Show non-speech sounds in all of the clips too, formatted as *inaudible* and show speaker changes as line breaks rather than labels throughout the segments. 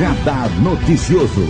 Radar Noticioso.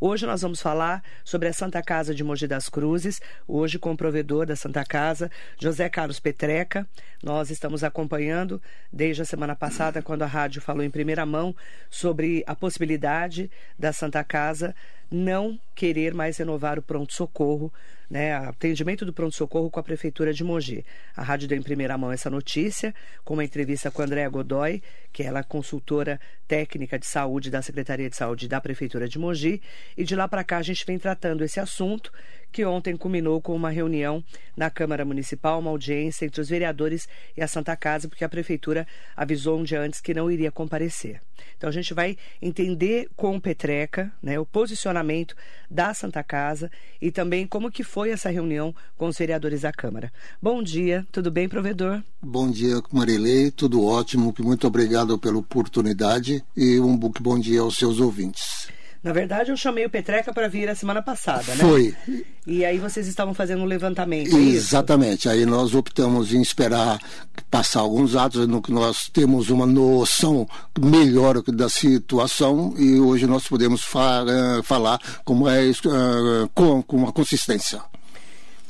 Hoje nós vamos falar sobre a Santa Casa de Mogi das Cruzes, hoje com o provedor da Santa Casa, José Carlos Petreca. Nós estamos acompanhando desde a semana passada, quando a rádio falou em primeira mão sobre a possibilidade da Santa Casa não querer mais renovar o pronto-socorro, né, atendimento do pronto-socorro com a Prefeitura de Mogi. A rádio deu em primeira mão essa notícia, com uma entrevista com a Andréa Godoy, que ela é consultora técnica de saúde da Secretaria de Saúde da Prefeitura de Mogi, e de lá para cá a gente vem tratando esse assunto, que ontem culminou com uma reunião na Câmara Municipal, uma audiência entre os vereadores e a Santa Casa, porque a Prefeitura avisou um dia antes que não iria comparecer. Então a gente vai entender com o Petreca né, o posicionamento da Santa Casa e também como que foi essa reunião com os vereadores da Câmara. Bom dia, tudo bem, provedor?
Bom dia, Marilei, tudo ótimo, muito obrigado pela oportunidade e um bom dia aos seus ouvintes.
Na verdade, eu chamei o Petreca para vir a semana passada, né?
Foi.
E aí vocês estavam fazendo um levantamento,
é Exatamente. Aí nós optamos em esperar passar alguns atos, no que nós temos uma noção melhor da situação e hoje nós podemos fa eh, falar como é uh, com, com uma consistência.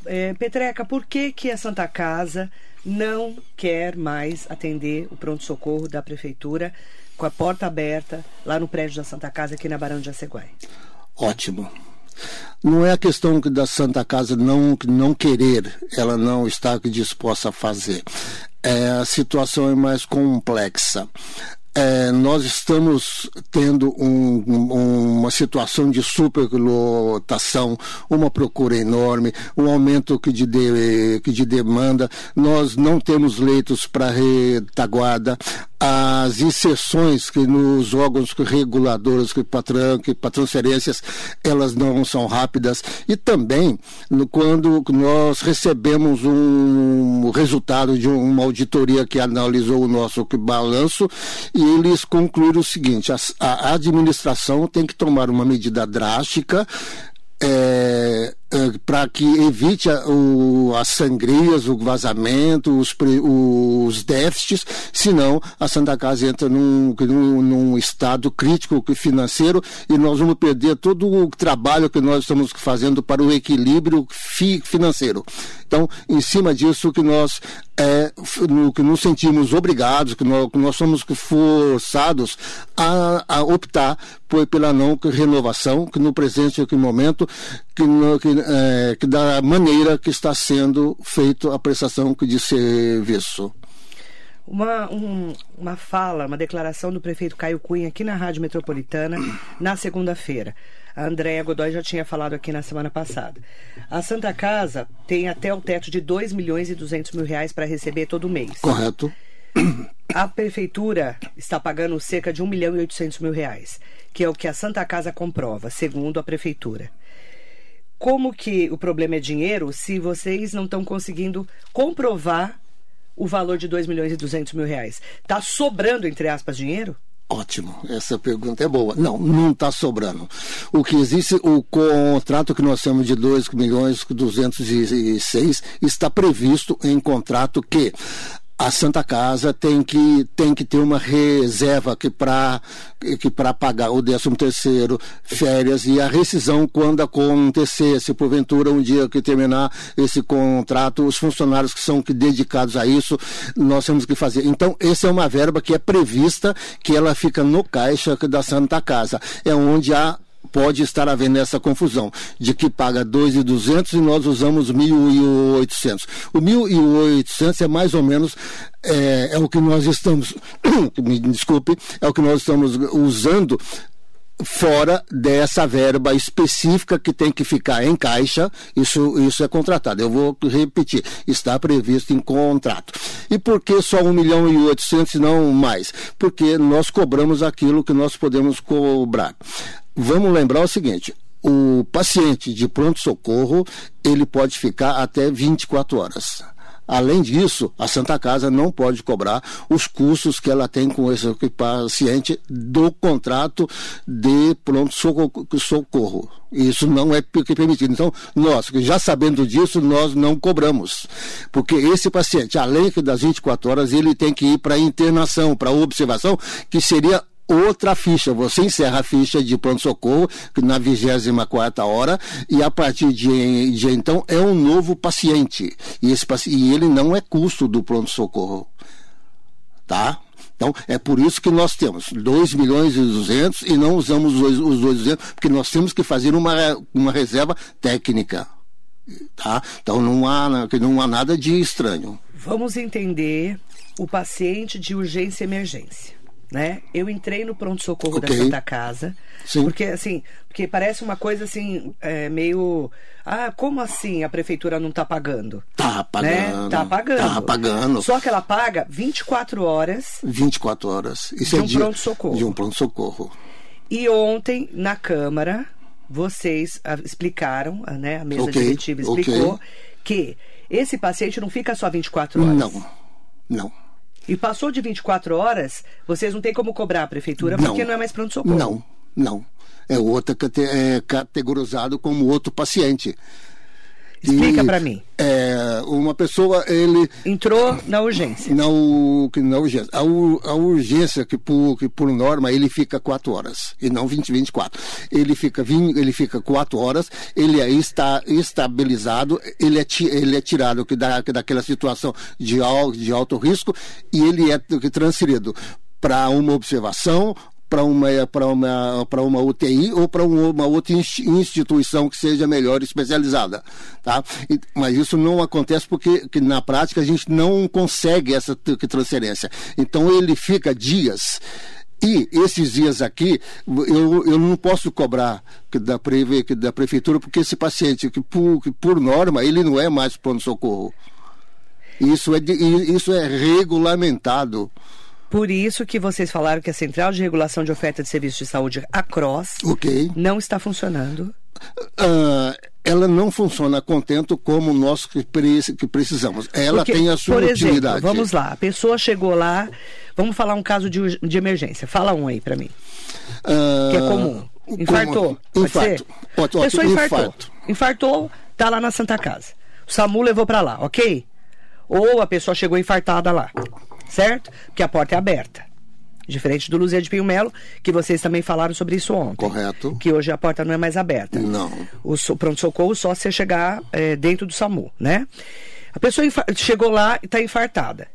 É, Petreca, por que, que a Santa Casa não quer mais atender o pronto-socorro da Prefeitura? Com a porta aberta lá no prédio da Santa Casa, aqui na Barão de Aceguai.
Ótimo. Não é a questão da Santa Casa não, não querer, ela não está disposta a fazer. É, a situação é mais complexa. É, nós estamos tendo um, um, uma situação de superlotação, uma procura enorme, um aumento que de, de, que de demanda. Nós não temos leitos para retaguarda as inserções que nos órgãos reguladores que para que transferências elas não são rápidas. E também no, quando nós recebemos um resultado de uma auditoria que analisou o nosso balanço e eles concluíram o seguinte a, a administração tem que tomar uma medida drástica é, para que evite a, o, as sangrias, o vazamento, os, os déficits, senão a Santa Casa entra num, num, num, estado crítico financeiro e nós vamos perder todo o trabalho que nós estamos fazendo para o equilíbrio fi, financeiro. Então, em cima disso que nós é, no, que nos sentimos obrigados, que nós, que nós somos forçados a, a optar por, pela não renovação, que no presente momento, que, no, que é, que da maneira que está sendo feita a prestação de serviço.
Uma, um, uma fala, uma declaração do prefeito Caio Cunha aqui na Rádio Metropolitana na segunda-feira. A Andréa Godoy já tinha falado aqui na semana passada. A Santa Casa tem até o teto de 2 milhões e 200 mil reais para receber todo mês.
Correto.
A prefeitura está pagando cerca de 1 milhão e 800 mil reais, que é o que a Santa Casa comprova, segundo a prefeitura como que o problema é dinheiro se vocês não estão conseguindo comprovar o valor de 2 milhões e 200 mil reais? Está sobrando, entre aspas, dinheiro?
Ótimo, essa pergunta é boa. Não, não está sobrando. O que existe, o contrato que nós temos de 2 milhões e 206 está previsto em contrato que a Santa Casa tem que, tem que ter uma reserva que para que pagar o 13 terceiro, férias e a rescisão quando acontecer, se porventura um dia que terminar esse contrato, os funcionários que são que dedicados a isso, nós temos que fazer. Então, essa é uma verba que é prevista, que ela fica no caixa da Santa Casa. É onde há pode estar havendo essa confusão de que paga 2.200 e nós usamos 1.800. O 1.800 é mais ou menos é, é o que nós estamos, *coughs* me desculpe, é o que nós estamos usando fora dessa verba específica que tem que ficar em caixa, isso, isso é contratado. Eu vou repetir, está previsto em contrato. E por que só 1 milhão e 800 e não mais? Porque nós cobramos aquilo que nós podemos cobrar vamos lembrar o seguinte: o paciente de pronto-socorro ele pode ficar até 24 horas. Além disso, a Santa Casa não pode cobrar os custos que ela tem com esse paciente do contrato de pronto-socorro. Isso não é permitido. Então, nós, já sabendo disso, nós não cobramos. Porque esse paciente, além das 24 horas, ele tem que ir para internação, para observação, que seria outra ficha. Você encerra a ficha de pronto-socorro na 24 hora e a partir de, de, então é um novo paciente. E, esse, e ele não é custo do pronto-socorro. Tá? Então, é por isso que nós temos 2 milhões e 200 e não usamos os, os 200, porque nós temos que fazer uma, uma reserva técnica. Tá? Então, não há, não há nada de estranho.
Vamos entender o paciente de urgência e emergência né? Eu entrei no pronto-socorro okay. da Santa Casa. Sim. Porque, assim, porque parece uma coisa assim, é, meio. Ah, como assim a prefeitura não está pagando?
Tá pagando.
Né? Tá pagando.
Tá pagando.
Só que ela paga 24 horas.
24 horas.
Isso de é um pronto-socorro.
De um pronto-socorro.
E ontem, na Câmara, vocês explicaram, né? A mesa okay. diretiva explicou okay. que esse paciente não fica só 24 horas.
Não. Não.
E passou de 24 horas, vocês não têm como cobrar a prefeitura
não,
porque não é mais pronto-socorro.
Não, não. É outra é categorizado como outro paciente.
Explica para mim.
É, uma pessoa, ele...
Entrou na urgência.
Na, na urgência. A, a, urgência, que por, que por norma, ele fica 4 horas, e não 20, 24. Ele fica, 20, ele fica 4 horas, ele aí está estabilizado, ele é, ele é tirado que da, daquela situação de, de alto risco, e ele é transferido para uma observação para uma, para uma, uma UTI ou para uma outra instituição que seja melhor especializada. Tá? E, mas isso não acontece porque que na prática a gente não consegue essa transferência. Então ele fica dias. E esses dias aqui, eu, eu não posso cobrar da, da prefeitura, porque esse paciente, que por, que por norma, ele não é mais pronto-socorro. Isso é, isso é regulamentado.
Por isso que vocês falaram que a Central de Regulação de Oferta de Serviços de Saúde, a CROSS,
okay.
não está funcionando.
Uh, ela não funciona contento como nós que, que precisamos. Ela Porque, tem a sua por utilidade.
Exemplo, vamos lá, a pessoa chegou lá, vamos falar um caso de, de emergência. Fala um aí para mim. Uh, que é comum. Infartou.
Como? Infarto.
Pode, pode, pessoa infartou. Infarto. Infartou, tá lá na Santa Casa. O SAMU levou para lá, ok? Ou a pessoa chegou infartada lá certo? Porque a porta é aberta. Diferente do Luzia de Pinho Melo, que vocês também falaram sobre isso ontem.
Correto.
Que hoje a porta não é mais aberta.
Não.
O pronto-socorro só se chegar é, dentro do SAMU, né? A pessoa chegou lá e está infartada.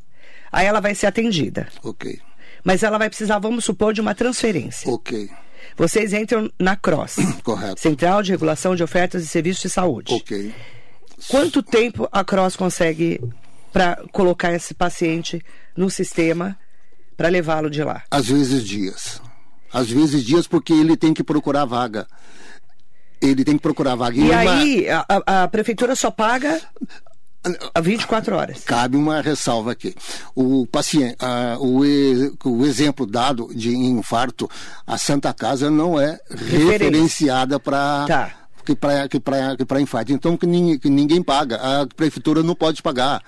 Aí ela vai ser atendida.
Ok.
Mas ela vai precisar, vamos supor, de uma transferência.
Ok.
Vocês entram na CROSS. *coughs*
Correto.
Central de Regulação de Ofertas e Serviços de Saúde.
Ok.
Quanto tempo a CROSS consegue para colocar esse paciente no sistema para levá-lo de lá?
Às vezes dias. Às vezes dias porque ele tem que procurar vaga. Ele tem que procurar vaga.
E, e aí uma... a, a prefeitura só paga a 24 horas.
Cabe uma ressalva aqui. O paciente, o, o, exemplo dado de infarto, a Santa Casa não é referenciada para tá que para que que para infarto. Então que ninguém, que ninguém paga. A prefeitura não pode pagar.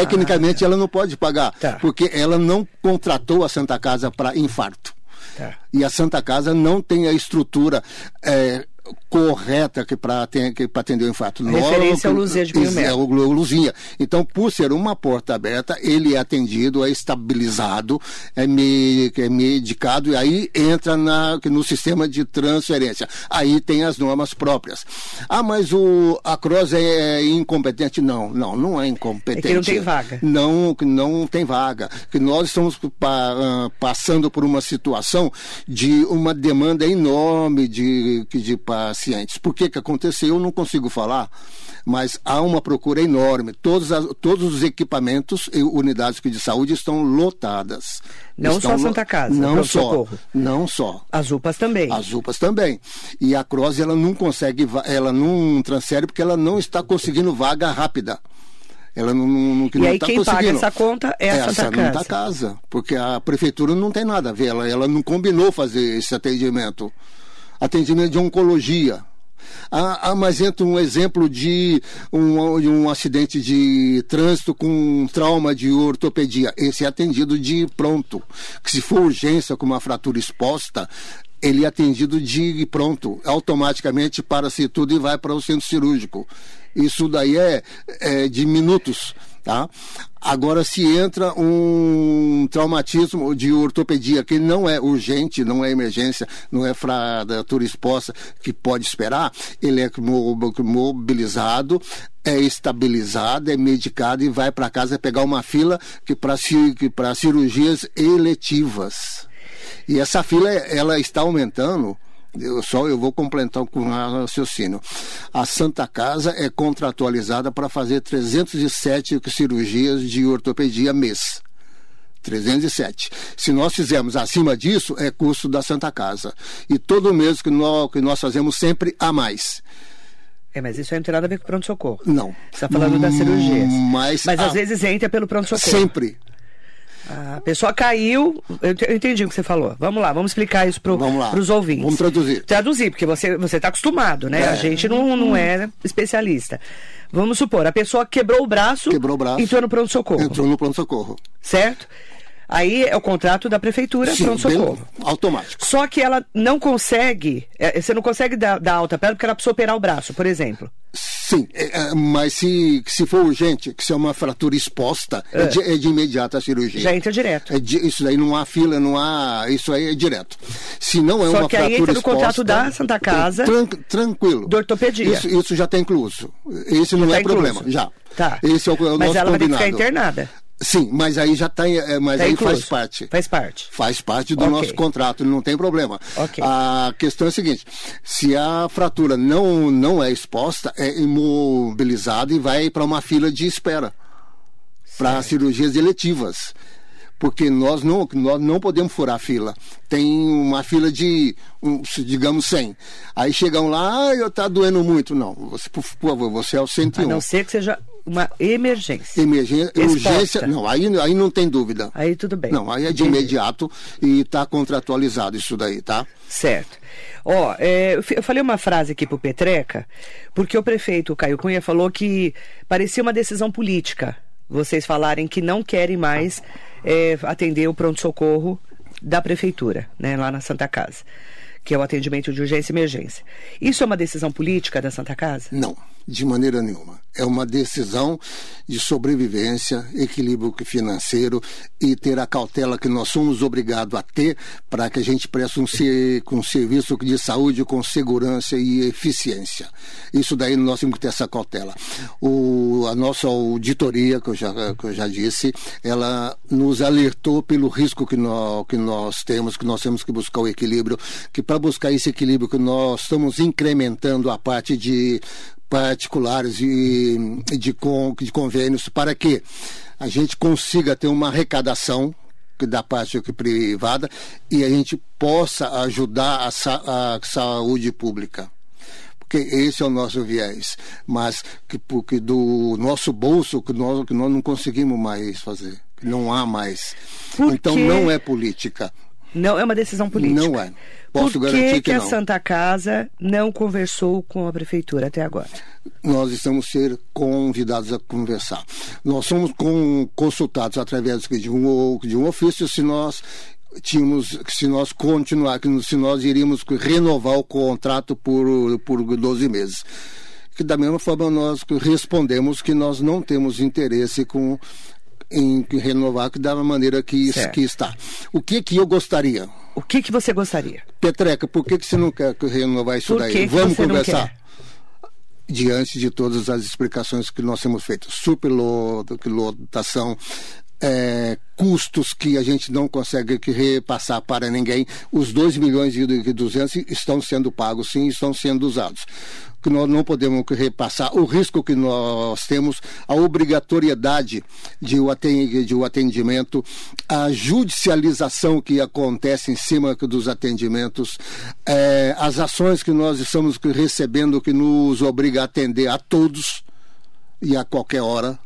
Tecnicamente ah, ela não pode pagar, tá. porque ela não contratou a Santa Casa para infarto. Tá. E a Santa Casa não tem a estrutura é, correta que para atender o infarto.
A referência ao Luzia de Pinho
É o Luzia. Então, por ser uma porta aberta, ele é atendido, é estabilizado, é, me, é medicado e aí entra na, no sistema de transferência. Aí tem as normas próprias. Ah, mas o, a CROSS é incompetente? Não, não, não é incompetente. É que
não tem vaga.
Não, não tem vaga. Que nós estamos pa, uh, passando por uma situação de uma demanda enorme de, de, de pacientes. Por que, que aconteceu? Eu não consigo falar, mas há uma procura enorme. Todos, as, todos os equipamentos e unidades de saúde estão lotadas.
Não
estão
só Santa Casa,
não só, socorro. não só.
As UPAs também.
As UPAs também. E a CROSS ela não consegue, ela não transfere porque ela não está conseguindo vaga rápida. Ela não, não,
não, e aí tá quem paga essa conta é a
essa
Santa Casa.
Santa Casa. Porque a prefeitura não tem nada a ver, ela, ela não combinou fazer esse atendimento atendimento de oncologia. Ah, ah, mas entra um exemplo de um, de um acidente de trânsito com um trauma de ortopedia. Esse é atendido de pronto. Que se for urgência com uma fratura exposta, ele é atendido de pronto, automaticamente para-se tudo e vai para o centro cirúrgico. Isso daí é, é de minutos. Tá? Agora, se entra um traumatismo de ortopedia que não é urgente, não é emergência, não é fratura exposta, que pode esperar, ele é mobilizado, é estabilizado, é medicado e vai para casa pegar uma fila que para cirurgias eletivas. E essa fila ela está aumentando eu só eu vou completar com um raciocínio. A Santa Casa é contratualizada para fazer 307 cirurgias de ortopedia mês. 307. Se nós fizermos acima disso, é custo da Santa Casa. E todo mês que nós, que nós fazemos sempre a mais.
É, mas isso aí não tem nada a ver com pronto-socorro.
Não.
Você está falando das cirurgias.
Mas,
mas
a...
às vezes entra pelo pronto-socorro.
Sempre.
A pessoa caiu. Eu entendi o que você falou. Vamos lá, vamos explicar isso para os ouvintes.
Vamos traduzir.
Traduzir, porque você está acostumado, né? É. A gente não, não é especialista. Vamos supor, a pessoa quebrou o braço.
Quebrou o braço.
Entrou no pronto-socorro.
Entrou no pronto-socorro.
Certo? Aí é o contrato da prefeitura, pronto-socorro.
Automático.
Só que ela não consegue, é, você não consegue dar, dar alta para ela porque ela precisa operar o braço, por exemplo.
Sim, é, é, mas se, se for urgente, que se é uma fratura exposta, é, é de, é de imediato a cirurgia.
Já entra direto.
É de, isso aí não há fila, não há. Isso aí é direto. Se não é
Só
uma
que
fratura
aí entra no
exposta,
contrato da Santa Casa.
Tran, tranquilo.
Do ortopedia.
Isso, isso já está incluso. Esse não
tá
é
incluso.
problema. Já.
Tá.
Esse é o, é o
mas
nosso
ela vai ter que
combinado.
ficar internada.
Sim, mas aí já está. Mas
Tá
aí
incluso.
faz parte.
Faz parte.
Faz parte do
Ok.
nosso contrato, não tem problema.
Ok.
A questão é a seguinte: se a fratura não, não é exposta, é imobilizada e vai para uma fila de espera para cirurgias eletivas. Porque nós não, nós não podemos furar a fila. Tem uma fila de, um, digamos, 100. Aí chegam lá, ah, está doendo muito. Não, você, por favor, você é o
A
101.
não ser que seja uma emergência.
Emergência,
Exposta.
urgência, não, aí, aí não tem dúvida.
Aí tudo bem.
Não, aí é de
Entendi.
imediato e está contratualizado isso daí, tá?
Certo. Ó, é, eu fi- eu falei uma frase aqui pro Petreca, porque o prefeito Caio Cunha falou que parecia uma decisão política. Vocês falarem que não querem mais é, atender o pronto-socorro da prefeitura, né, lá na Santa Casa, que é o atendimento de urgência e emergência. Isso é uma decisão política da Santa Casa?
Não, de maneira nenhuma. É uma decisão de sobrevivência, equilíbrio financeiro e ter a cautela que nós somos obrigados a ter para que a gente preste um, ser, um serviço de saúde com segurança e eficiência. Isso daí nós temos que ter essa cautela. O, a nossa auditoria, que eu, já, que eu já disse, ela nos alertou pelo risco que nós, que nós temos, que nós temos que buscar o equilíbrio, que para buscar esse equilíbrio que nós estamos incrementando a parte de particulares e de, con, de convênios para que a gente consiga ter uma arrecadação da parte privada e a gente possa ajudar a, sa a saúde pública porque esse é o nosso viés, mas que porque do nosso bolso que nós que nós não conseguimos mais fazer, não há mais.
Por
então não é política.
Não é uma decisão política.
Não é. Posso
Por que,
que
a. Santa Casa não conversou com a prefeitura até agora?
nós estamos ser convidados a conversar. Nós somos consultados através de um, de um ofício se nós tínhamos, se nós continuar, se nós iríamos renovar o contrato por, por 12 meses. Que da mesma forma nós respondemos que nós não temos interesse com em renovar que da maneira que, que está. O que que eu gostaria?
O que, que você gostaria?
Petreca, por que, que você não quer renovar isso
Por
daí?
que que
Vamos
não
conversar. Diante de todas as explicações que nós temos feito, superlotação, é, custos que a gente não consegue que repassar para ninguém, os 2 milhões e 200 estão sendo pagos, sim, estão sendo usados. Que nós não podemos repassar o risco que nós temos, a obrigatoriedade de o atendimento, a judicialização que acontece em cima dos atendimentos, eh, as ações que nós estamos recebendo que nos obriga a atender a todos e a qualquer hora.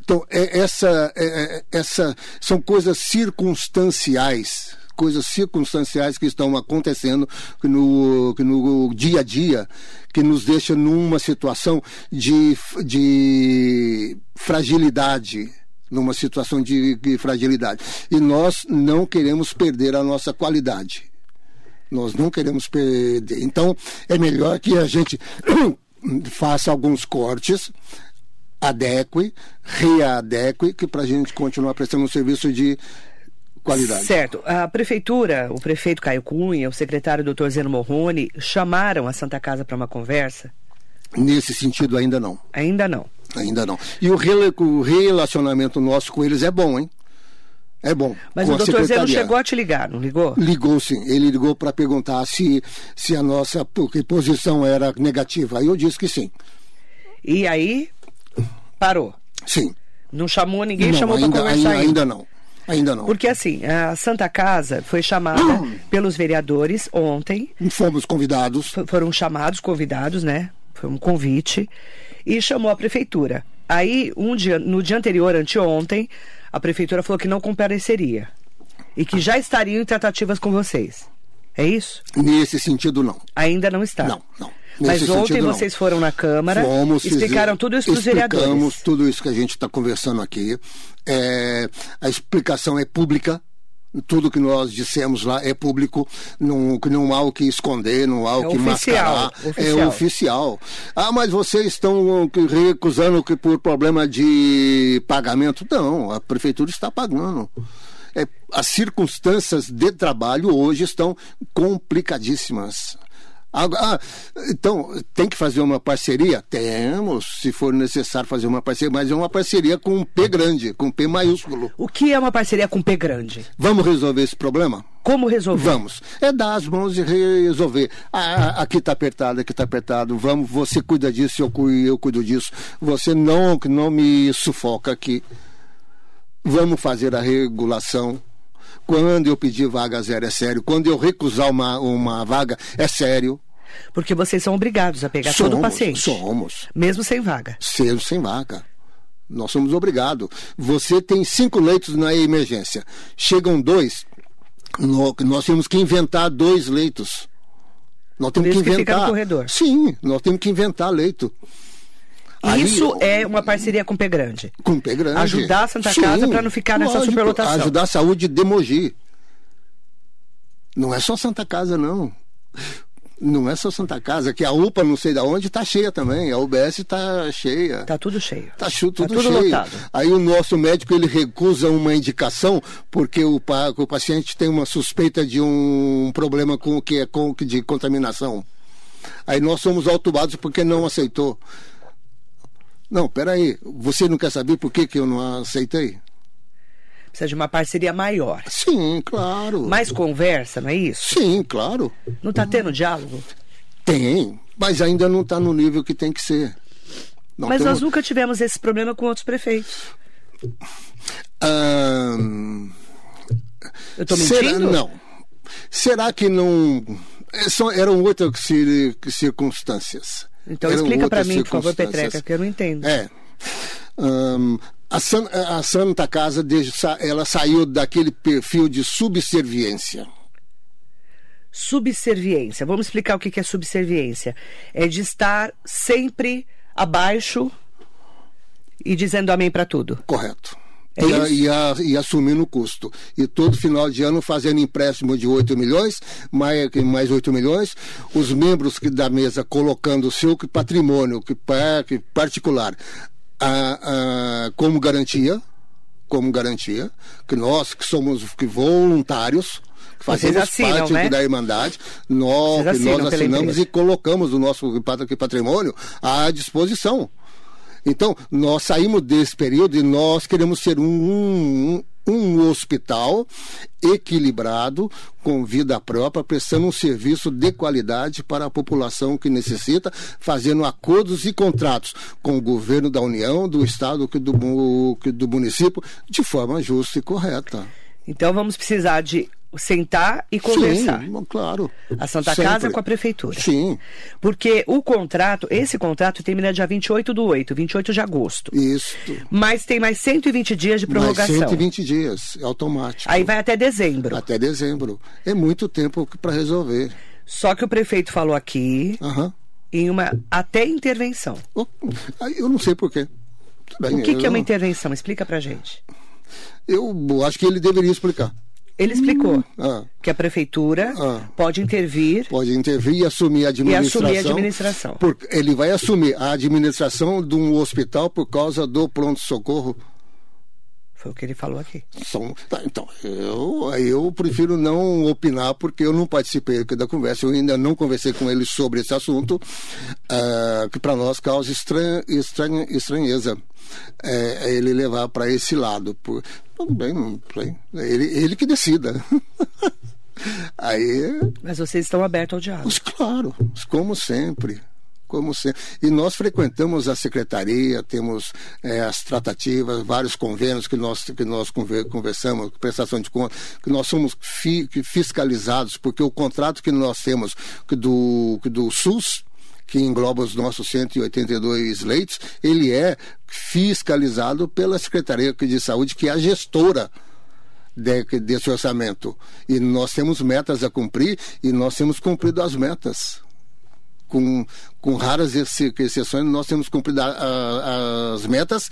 Então, é- essa, é- é- essa são coisas circunstanciais coisas circunstanciais que estão acontecendo no, no dia a dia, que nos deixa numa situação de, de fragilidade numa situação de, de fragilidade. E nós não queremos perder a nossa qualidade. Nós não queremos perder. Então, é melhor que a gente *coughs* faça alguns cortes, adeque, readeque, que para a gente continuar prestando um serviço de qualidade.
Certo. A prefeitura, o prefeito Caio Cunha, o secretário doutor Zeno Morrone, chamaram a Santa Casa para uma conversa?
Nesse sentido, ainda não.
Ainda não.
Ainda não. E o, relacionamento nosso com eles é bom, hein? É bom.
Mas o doutor Zeno chegou a te ligar, não ligou?
Ligou sim. Ele ligou para perguntar se, se a nossa posição era negativa. Aí eu disse que sim.
E aí, parou?
Sim.
Não chamou ninguém, não, chamou para conversar ainda,
ainda. ainda não. Ainda não.
Porque assim, a Santa Casa foi chamada pelos vereadores ontem.
Fomos convidados.
Foram chamados, convidados, né? Foi um convite. E chamou a prefeitura. Aí, um dia, no dia anterior, anteontem, a prefeitura falou que não compareceria. E que já estariam em tratativas com vocês. É isso?
Nesse sentido, não.
Ainda não está?
Não, não.
Mas ontem vocês foram na Câmara, Fomos, explicaram tudo isso para os vereadores. Explicamos
tudo isso que a gente está conversando aqui. É, a explicação é pública, tudo que nós dissemos lá é público, não, não há o que esconder, não há o é que oficial, mascarar, oficial. é oficial. Ah, mas vocês estão recusando que por problema de pagamento? Não, a prefeitura está pagando. É, as circunstâncias de trabalho hoje estão complicadíssimas. Ah, então, tem que fazer uma parceria? Temos, se for necessário fazer uma parceria, mas é uma parceria com um P grande, com um P maiúsculo.
O que é uma parceria com P grande?
Vamos resolver esse problema?
Como resolver?
Vamos. É dar as mãos e resolver. Ah, aqui está apertado, aqui está apertado. Vamos, você cuida disso, eu cuido, eu cuido disso. Você não, não me sufoca aqui. Vamos fazer a regulação quando eu pedir vaga zero é sério. Quando eu recusar uma, uma vaga é sério.
Porque vocês são obrigados a pegar somos, todo o paciente.
Somos.
Mesmo sem vaga.
Mesmo sem vaga. Nós somos obrigados. Você tem cinco leitos na emergência. Chegam dois, nós temos que inventar dois leitos. Nós temos que inventar. Que fica no
corredor.
Sim, nós temos que inventar leito.
Isso é uma parceria com o Pé Grande.
Com o Pé Grande.
Ajudar a Santa Sim, Casa para não ficar nessa lógico, superlotação.
Ajudar a saúde de Mogi. Não é só Santa Casa, não. Não é só Santa Casa, que a UPA não sei de onde está cheia também, a UBS está cheia.
Está tudo cheio.
Está tudo, tá tudo cheio. Lotado. Aí o nosso médico ele recusa uma indicação porque o, o paciente tem uma suspeita de um problema com que é com, de contaminação. Aí nós somos autubados porque não aceitou. Não, peraí, você não quer saber por que, que eu não aceitei?
Precisa de uma parceria maior.
Sim, claro.
Mais conversa, não é isso?
Sim, claro.
Não está tendo diálogo?
Tem, mas ainda não está no nível que tem que ser.
Não mas temos... nós nunca tivemos esse problema com outros prefeitos. Eu estou mentindo?
Será, não. Será que não. É, eram outras circunstâncias.
Então explica para mim, por favor, Petreca, que eu não entendo.
É. Um, a, San, a, Santa Casa ela saiu daquele perfil de subserviência.
Subserviência. Vamos explicar o que é subserviência. É de estar sempre abaixo e dizendo amém para tudo.
Correto. É e, e, a, e, assumindo o custo. E todo final de ano fazendo empréstimo de 8 milhões, mais, mais 8 milhões, os membros que, da mesa colocando o seu patrimônio que, que particular como garantia, como garantia, que nós que somos que voluntários, que fazemos assinam, parte né? da Irmandade, nós, nós assinamos e colocamos o nosso patrimônio à disposição. Então, nós saímos desse período e nós queremos ser um, um, um hospital equilibrado, com vida própria, prestando um serviço de qualidade para a população que necessita, fazendo acordos e contratos com o governo da União, do Estado, do, do município, de forma justa e correta.
Então vamos precisar de sentar e conversar.
Sim, claro.
A Santa
Sempre.
Casa com a prefeitura.
Sim,
Porque o contrato, esse contrato termina dia 28 do 8, 28 de agosto.
isso.
Mas tem mais 120 dias de
Mais
prorrogação.
120 dias, é automático.
Aí vai até dezembro.
Até dezembro. É muito tempo para resolver.
Só que o prefeito falou aqui
Aham.
em uma até intervenção.
Eu não sei porquê.
O que, que é uma intervenção? Explica pra gente.
Eu acho que ele deveria explicar.
Ele explicou
Ah,
que a prefeitura
Ah.
pode intervir
pode intervir e assumir a administração.
assumir a administração.
por- ele vai assumir a administração de um hospital por causa do pronto-socorro.
Foi o que ele falou aqui.
São, tá, então, eu, eu prefiro não opinar porque eu não participei da conversa, eu ainda não conversei com ele sobre esse assunto, ah, que para nós causa estran, estran, estranheza é, ele levar para esse lado. Por, tudo bem, não sei, ele, ele que decida. *laughs* Aí,
Mas vocês estão abertos ao diálogo.
mas claro, como sempre. Como sempre. E nós frequentamos a secretaria, temos eh, as tratativas, vários convênios que nós, que nós conver- conversamos, prestação de contas, que nós somos fi- fiscalizados, porque o contrato que nós temos do, do SUS, que engloba os nossos 182 leitos, ele é fiscalizado pela Secretaria de Saúde, que é a gestora de- desse orçamento. E nós temos metas a cumprir e nós temos cumprido as metas. Com, com raras exce- exceções, nós temos cumprido a- a- as metas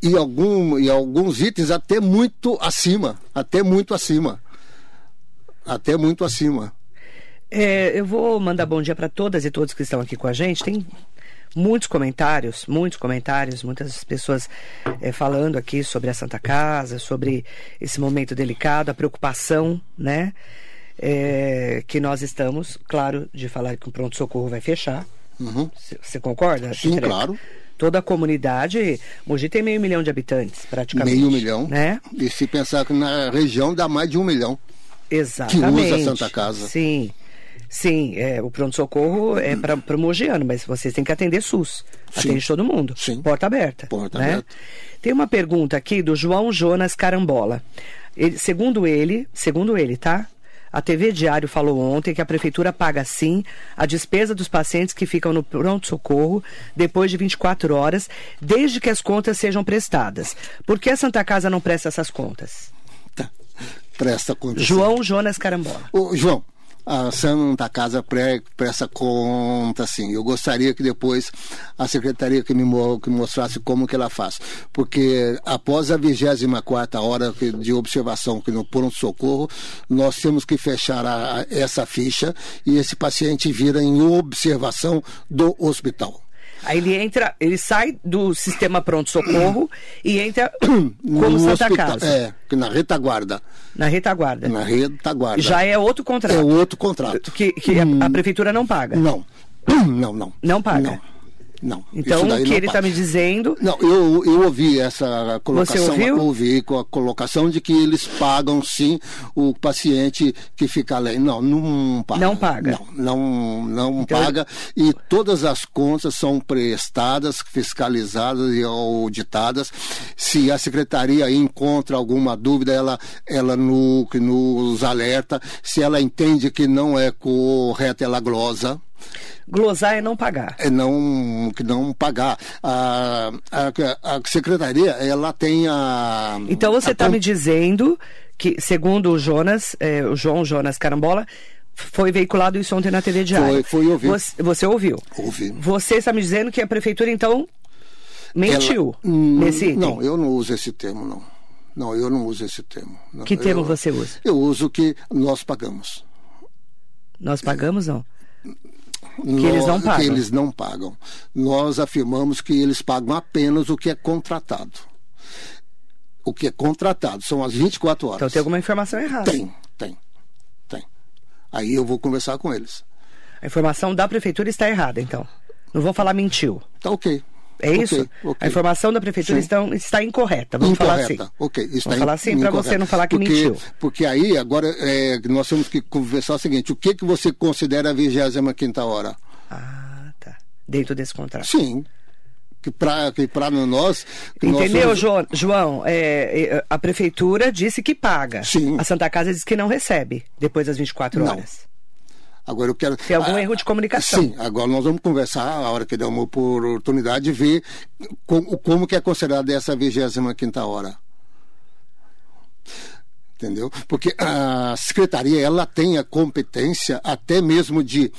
e, algum, e alguns itens até muito acima. Até muito acima. Até muito acima.
É, eu vou mandar bom dia para todas e todos que estão aqui com a gente. Tem muitos comentários, muitos comentários, muitas pessoas é, falando aqui sobre a Santa Casa, sobre esse momento delicado, a preocupação, né? é, que nós estamos, claro, de falar que o pronto-socorro vai fechar.
Uhum.
Você concorda?
Sim, claro.
Toda a comunidade, Mogi tem meio milhão de habitantes, praticamente.
Meio milhão.
Né?
E se pensar que na região dá mais de um milhão.
Exatamente.
usa a Santa Casa.
Sim. Sim, é, o pronto-socorro é para o mogiano, mas vocês têm que atender SUS.
Sim.
Atende todo mundo.
Sim.
Porta aberta.
Porta
né?
aberta.
Tem uma pergunta aqui do João Jonas Carambola. Ele- segundo ele, segundo ele, tá? A TV Diário falou ontem que a prefeitura paga sim a despesa dos pacientes que ficam no pronto-socorro depois de 24 horas, desde que as contas sejam prestadas. Por que a Santa Casa não presta essas contas?
Tá. Presta conta.
João Jonas Carambola.
Ô, João, a Santa Casa pre- presta conta, sim. Eu gostaria que depois a secretaria que me que mostrasse como que ela faz. Porque após a 24 hora de observação que no pronto-socorro, nós temos que fechar a- essa ficha e esse paciente vira em observação do hospital.
Aí ele entra, ele sai do sistema pronto-socorro e entra *coughs* como Santa
hospital-
Casa,
É, na retaguarda.
na retaguarda.
Na retaguarda.
Já é outro contrato.
É outro contrato.
Que, que a- a, prefeitura não paga.
Não. *coughs* Não, não.
Não paga?
Não. Não.
Então, o que ele está me dizendo.
Não, eu, eu ouvi essa colocação.
ouviu?
Ouvi com a colocação de que eles pagam sim o paciente que fica além. Não, não paga.
Não paga.
Não, não, não
Então-
paga. E todas as contas são prestadas, fiscalizadas e auditadas. Se a secretaria encontra alguma dúvida, ela, ela no, que nos alerta. Se ela entende que não é correta, ela glosa
Glosar é não pagar.
é não não pagar a, a, a secretaria ela tem a
Então você está me dizendo que, segundo o Jonas, é, o João Jonas Carambola, foi veiculado isso ontem na TV Diário.
Foi, foi, ouvi.
Você, você ouviu?
Ouvi.
Você está me dizendo que a prefeitura, então, mentiu
ela- Hum,
nesse item?
não eu não uso esse termo não não eu não uso esse termo Não,
Que termo
eu,
você usa?
eu uso que nós pagamos
Nós pagamos, não?
Que
eles não pagam.
que eles não pagam nós afirmamos que eles pagam apenas o que é contratado o que é contratado são as 24 horas
Então tem alguma informação errada.
tem tem tem aí eu vou conversar com eles
A informação da prefeitura está errada, então. Não vou falar mentiu.
tá ok
É
Ok,
isso?
ok.
A informação da prefeitura
Sim.
então, está incorreta. Vamos falar assim.
Incorreta. Ok, está
Vamos falar assim para
incorreta.
você não falar que
porque,
mentiu.
Porque aí agora é, nós temos que conversar o seguinte: o que, que você considera a 25 hora?
Ah, tá. Dentro desse contrato.
Sim. que para que nós. Que
Entendeu,
nós
somos... João? É, é, a prefeitura disse que paga.
Sim.
A Santa Casa disse que não recebe depois das 24
Não. Agora eu quero.
Tem algum
Ah,
erro de comunicação.
Sim, agora nós vamos conversar, a hora que der uma oportunidade, de ver como, como que é considerada essa 25 quinta hora. Entendeu? Porque a secretaria ela tem a competência até mesmo de,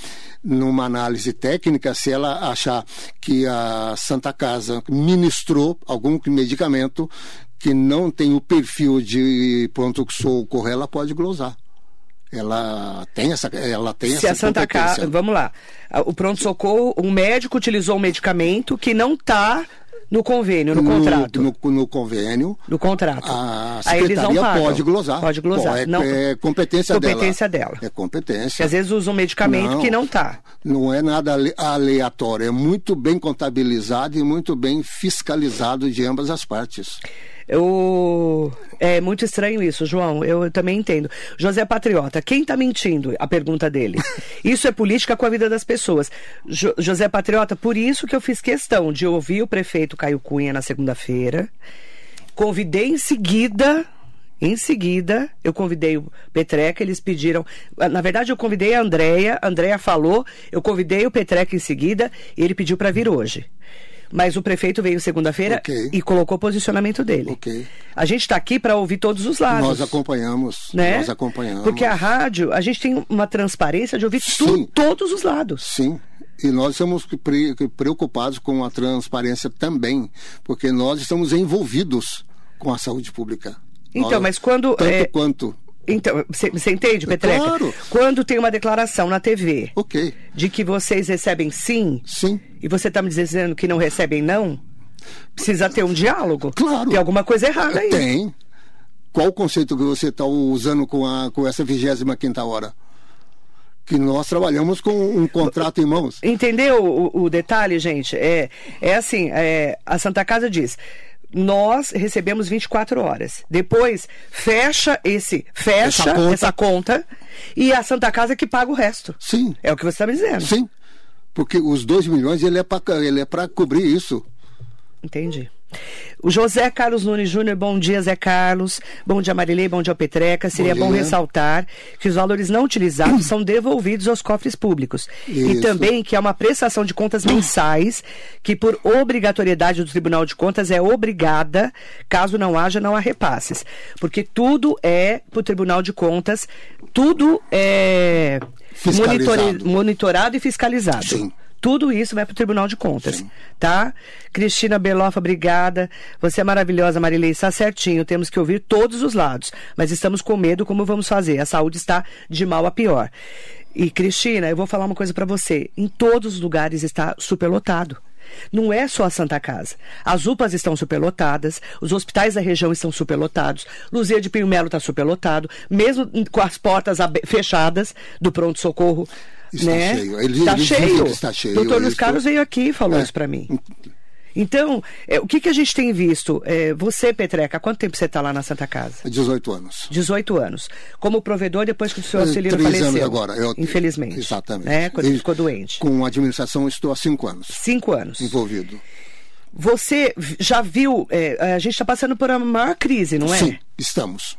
numa análise técnica, se ela achar que a Santa Casa ministrou algum medicamento que não tem o perfil de pronto-socorro, ela pode glosar. Ela tem essa, ela tem
Se
essa
a Santa Casa. Vamos lá. O pronto-socorro, um médico utilizou um medicamento que não está no convênio, no, contrato.
No, no convênio,
No contrato.
a
Aí eles não
secretaria pode glosar.
Pode glosar.
É,
não,
é competência,
competência
dela.
dela.
É competência.
Porque às vezes usa um medicamento
Não.
que não está.
Não é nada ale- aleatório, é muito bem contabilizado e muito bem fiscalizado de ambas as partes.
Eu... É muito estranho isso, João. Eu também entendo. José Patriota, quem está mentindo? A pergunta dele. *laughs* Isso é política com a vida das pessoas. Jo- José Patriota, por isso que eu fiz questão de ouvir o prefeito Caio Cunha na segunda-feira. Convidei em seguida. Em seguida, eu convidei o Petreca, eles pediram. Na verdade, eu convidei a Andréia, a Andréia falou, eu convidei o Petreca em seguida e ele pediu para vir hoje. Mas o prefeito veio segunda-feira
Ok.
e colocou o posicionamento dele.
Ok.
A gente está aqui para ouvir todos os lados.
Nós acompanhamos.
né?
Nós acompanhamos.
Porque a rádio, a gente tem uma transparência de ouvir tu- todos os lados.
Sim. E nós estamos pre- preocupados com a transparência também, porque nós estamos envolvidos com a saúde pública.
Então,
Nós-
mas quando,
Tanto
é,
quanto.
Então, você entende, Petreca?
Claro.
Quando tem uma declaração na TV
Ok.
de que vocês recebem sim,
Sim.
e você está me dizendo que não recebem não, precisa ter um diálogo.
Claro.
Tem alguma coisa errada aí.
Tem. Qual o conceito que você está usando com, a, com essa 25 hora? Que nós trabalhamos com um contrato em mãos.
Entendeu o, o detalhe, gente? É, é assim, é, a Santa Casa diz. Nós recebemos 24 horas. Depois fecha esse fecha
Essa conta.
essa conta e a Santa Casa que paga o resto.
Sim.
É o que você está me dizendo.
Sim. Porque os 2 milhões ele é para é para cobrir isso.
Entendi. O José Carlos Nunes Júnior, bom dia, Zé Carlos. Bom dia, Marilei, bom dia, Petreca. Seria bom,
dia.
ressaltar que os valores não utilizados são devolvidos aos cofres públicos. E
Isso.
também que há uma prestação de contas mensais que, por obrigatoriedade do Tribunal de Contas, é obrigada, caso não haja, não há repasses. Porque tudo é para o Tribunal de Contas, tudo é monitorado e fiscalizado.
Sim.
Tudo isso vai para o Tribunal de Contas, tá? Cristina Belofa, obrigada. Você é maravilhosa, Marilei. Está certinho. Temos que ouvir todos os lados. Mas estamos com medo, como vamos fazer? A saúde está de mal a pior. E, Cristina, eu vou falar uma coisa para você. Em todos os lugares está superlotado. Não é só a Santa Casa. As UPAs estão superlotadas, os hospitais da região estão superlotados, Luzia de Pinho Melo está superlotado, mesmo com as portas fechadas do pronto-socorro.
Está
né?
cheio. Eles dizem
cheio.
está cheio.
Doutor Luiz Carlos veio aqui e falou
É.
isso para mim. Então, é, o que, que a gente tem visto? É, você, Petreca, há quanto tempo você está lá na Santa Casa?
18 anos.
18 anos. Como provedor, depois que o seu
Eh,
auxiliar
Três
faleceu.
anos agora. Eu-
Infelizmente.
Exatamente.
Né? Quando ele ficou doente.
Com a administração estou há cinco anos
Cinco anos.
envolvido.
Você já viu. é, a gente está passando por uma maior crise, não é?
Sim, estamos.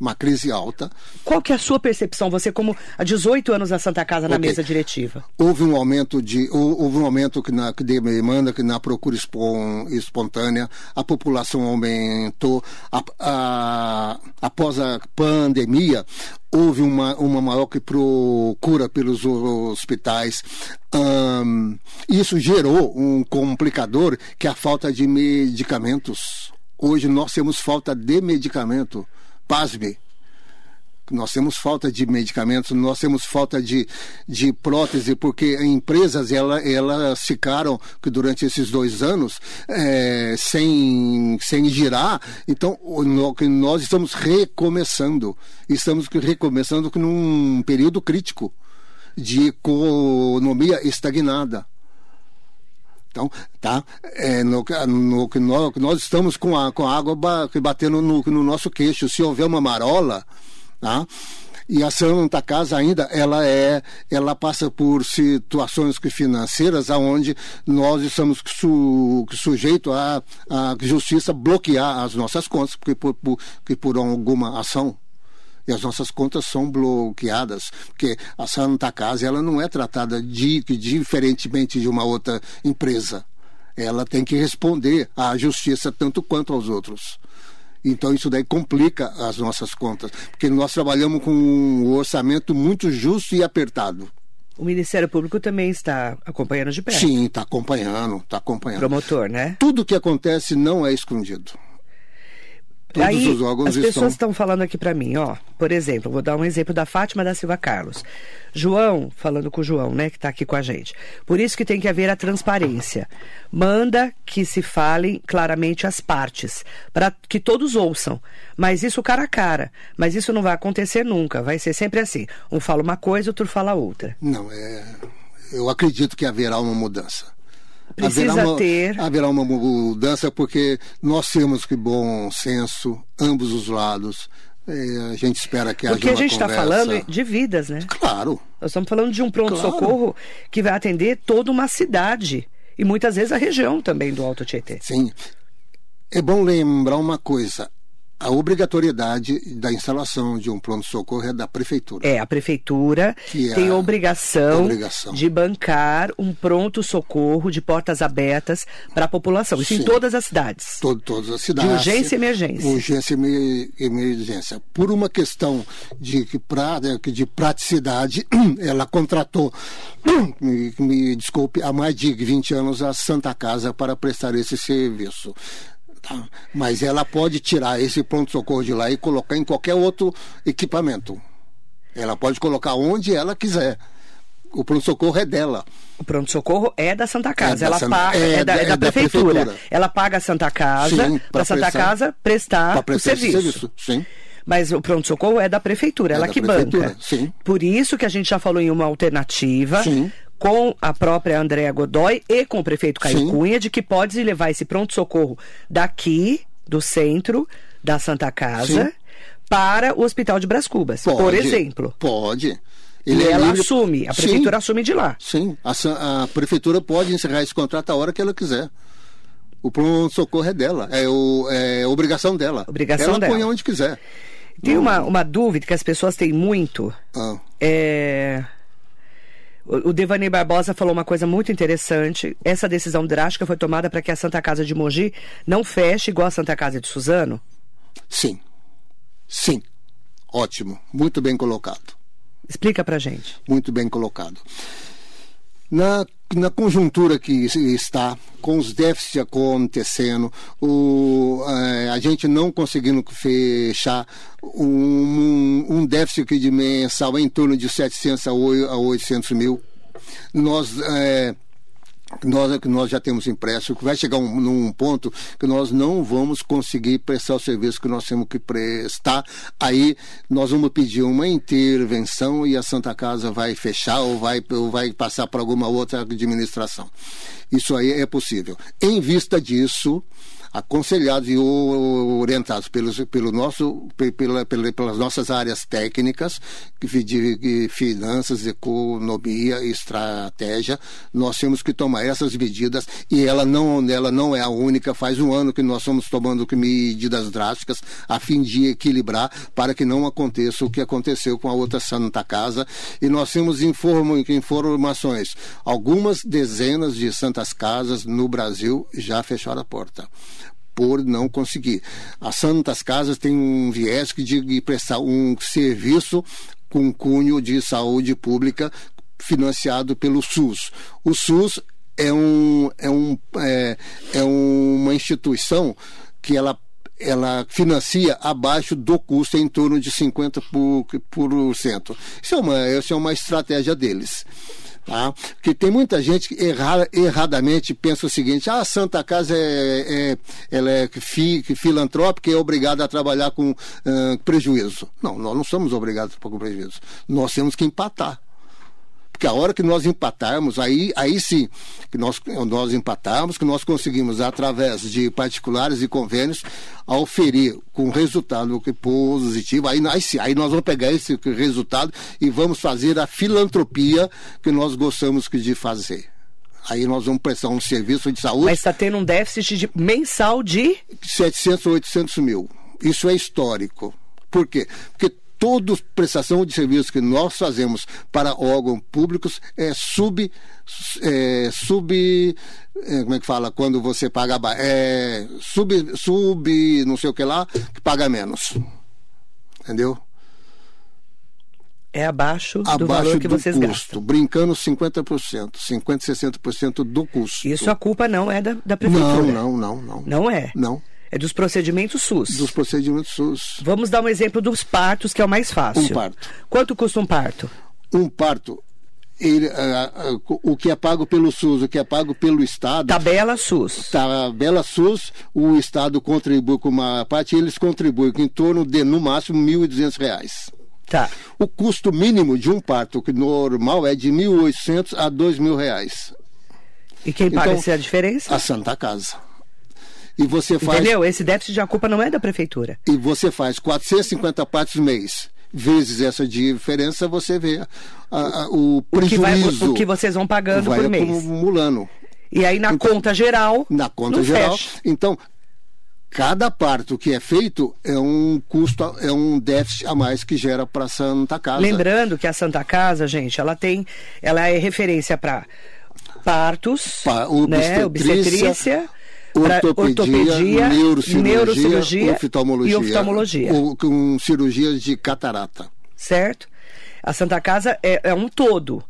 Uma crise alta.
Qual que é a sua percepção, você como há 18 anos na Santa Casa, na
Ok.
mesa diretiva?
Houve um aumento de hou- houve um aumento que na que de demanda que na procura espon- espontânea a população aumentou A- a- após a pandemia houve uma uma maior que procura pelos hospitais Ahn, isso gerou um complicador que é a falta de medicamentos hoje nós temos falta de medicamento pasme nós temos falta de medicamentos, nós temos falta de, de prótese, porque empresas ela, elas ficaram que durante esses dois anos eh, sem, sem girar. Então, nós estamos recomeçando. Estamos recomeçando num período crítico de economia estagnada. Então, tá? É, no, no, que nós, estamos com a, com a água ba- batendo no, no nosso queixo. Se houver uma marola, tá? E a Santa Casa ainda ela é, ela passa por situações financeiras aonde nós estamos su, sujeitos à, justiça bloquear as nossas contas porque por, por, por alguma ação e as nossas contas são bloqueadas, porque a Santa Casa ela não é tratada de, diferentemente de uma outra empresa. Ela tem que responder à justiça tanto quanto aos outros. Então isso daí complica as nossas contas, porque nós trabalhamos com um orçamento muito justo e apertado.
O Ministério Público também está acompanhando de perto.
Sim, está acompanhando, está acompanhando.
Promotor, né?
Tudo que acontece não é escondido.
Todos Aí, os órgãos as pessoas estão falando aqui para mim, ó. Por exemplo, vou dar um exemplo da Fátima da Silva Carlos. João, falando com o João, né, que está aqui com a gente. Por isso que tem que haver a transparência. Manda que se falem claramente as partes, para que todos ouçam. Mas isso cara a cara. Mas isso não vai acontecer nunca. Vai ser sempre assim. Um fala uma coisa, outro fala outra.
Não, é. Eu acredito que haverá uma mudança.
Precisa
haverá uma,
ter.
Haverá uma mudança porque nós temos que bom senso, ambos os lados. É, a gente espera que
Porque
haja
a gente
está
falando de vidas, né?
Claro.
Nós estamos falando de um pronto-socorro claro. que vai atender toda uma cidade. E muitas vezes a região também do Alto Tietê.
Sim. É bom lembrar uma coisa a obrigatoriedade da instalação de um pronto-socorro é da prefeitura.
É, a prefeitura é tem a obrigação, obrigação, de bancar um pronto-socorro de portas abertas para a população. Isso Sim. em todas as cidades.
Todo, todas as cidades.
De urgência e emergência.
Urgência e emergência. Por uma questão de, de praticidade, *clears throat* ela contratou, *clears throat* me, me desculpe, há mais de 20 anos a Santa Casa para prestar esse serviço. Tá? Mas ela pode tirar esse pronto-socorro de lá e colocar em qualquer outro equipamento. Ela pode colocar onde ela quiser. O pronto-socorro é dela.
O pronto-socorro é da Santa Casa. É ela Santa... paga, é, é, da, é da, da prefeitura. prefeitura. Ela paga a Santa Casa para a Santa Casa prestar, prestar o serviço. serviço.
Sim.
Mas o pronto-socorro é da prefeitura, é ela que banca.
Sim.
Por isso que a gente já falou em uma alternativa. Sim com a própria Andréa Godoy e com o prefeito Caio Sim. Cunha de que pode levar esse pronto-socorro daqui, do centro, da Santa Casa, Sim. para o Hospital de Bras Cubas, pode, por exemplo.
Pode.
Ele e é ela livre... assume, a prefeitura Sim. assume de lá.
Sim, a, a, prefeitura pode encerrar esse contrato a hora que ela quiser. O pronto-socorro é dela, é, o, é obrigação dela.
Obrigação
ela
dela.
põe onde quiser.
Tem uma, uma dúvida que as pessoas têm muito. Ah. É o Devaney Barbosa falou uma coisa muito interessante. Essa decisão drástica foi tomada para que a Santa Casa de Mogi não feche igual a Santa Casa de Suzano?
Sim. Sim. Ótimo. Muito bem colocado.
Explica para gente.
Muito bem colocado. Na, na conjuntura que está, com os déficits acontecendo, o, é, a gente não conseguindo fechar um, um déficit de mensal em torno de 700 a 800 mil, nós. É, nós, nós já temos impresso, que vai chegar um, num ponto que nós não vamos conseguir prestar o serviço que nós temos que prestar. Aí nós vamos pedir uma intervenção e a Santa Casa vai fechar ou vai, ou vai passar para alguma outra administração. Isso aí é possível. Em vista disso, aconselhados e orientados pelos, pelo nosso, pela, pela, pelas nossas áreas técnicas de finanças, economia estratégia, nós temos que tomar essas medidas e ela não, ela não é a única. Faz um ano que nós estamos tomando medidas drásticas a fim de equilibrar para que não aconteça o que aconteceu com a outra Santa Casa. E nós temos informações. Algumas dezenas de santas casas no Brasil já fecharam a porta por não conseguir. As Santas Casas têm um viés de prestar um serviço com cunho de saúde pública financiado pelo SUS. O SUS é, um, é, um, é, é uma instituição que ela ela financia abaixo do custo em torno de 50%. Por, por cento. Isso é uma, isso é uma estratégia deles. Tá? Porque tem muita gente que erra, erradamente pensa o seguinte: ah, a Santa Casa é, é ela é fi, filantrópica e é obrigada a trabalhar com uh, prejuízo. Não, nós não somos obrigados a com prejuízo. Nós temos que empatar Porque a hora que nós empatarmos, aí, aí sim, que nós, nós empatarmos, que nós conseguimos, através de particulares e convênios, oferir com resultado positivo, aí, aí, aí nós vamos pegar esse resultado e vamos fazer a filantropia que nós gostamos de fazer. Aí nós vamos prestar um serviço de saúde.
Mas está tendo um déficit de, mensal de?
700, 800 mil. Isso é histórico. Por quê? Porque toda prestação de serviços que nós fazemos para órgãos públicos é sub. É, sub é, como é que fala? Quando você paga. É, sub, sub. não sei o que lá, que paga menos. Entendeu?
É abaixo, abaixo do valor que
do
vocês
custo,
gastam.
Brincando 50%, 50%, 60% do custo.
Isso a culpa não é da, da prefeitura.
Não, não, não, não.
Não é?
Não.
É dos procedimentos SUS.
Dos procedimentos SUS.
Vamos dar um exemplo dos partos, que é o mais fácil.
Um parto.
Quanto custa um parto?
Um parto, ele, uh, uh, o que é pago pelo SUS, o que é pago pelo Estado.
Tabela SUS.
Tabela SUS, o Estado contribui com uma parte e eles contribuem em torno de, no máximo, R$ 1.200.
Tá.
O custo mínimo de um parto que normal é de R$ 1.800 a R$ 2.000.
E quem paga
então,
essa diferença?
A Santa Casa. E você faz.
Entendeu? Esse déficit de culpa não é da prefeitura.
E você faz 450 partes mês vezes essa diferença, você vê a, a, o prejuízo.
O que, vai, o, que, vocês vão pagando
vai
por mês.
acumulando.
E aí na então, conta geral.
Na conta geral.
Fecha.
Então, cada parto que é feito é um custo, é um déficit a mais que gera para a Santa Casa.
Lembrando que a Santa Casa, gente, ela tem, ela é referência para partos,
Pa,
né, obstetrícia
ortopedia, ortopedia neurocirurgia,
neurocirurgia
oftalmologia,
e oftalmologia.
Ou, com cirurgias de catarata.
Certo? A Santa Casa é, é um todo.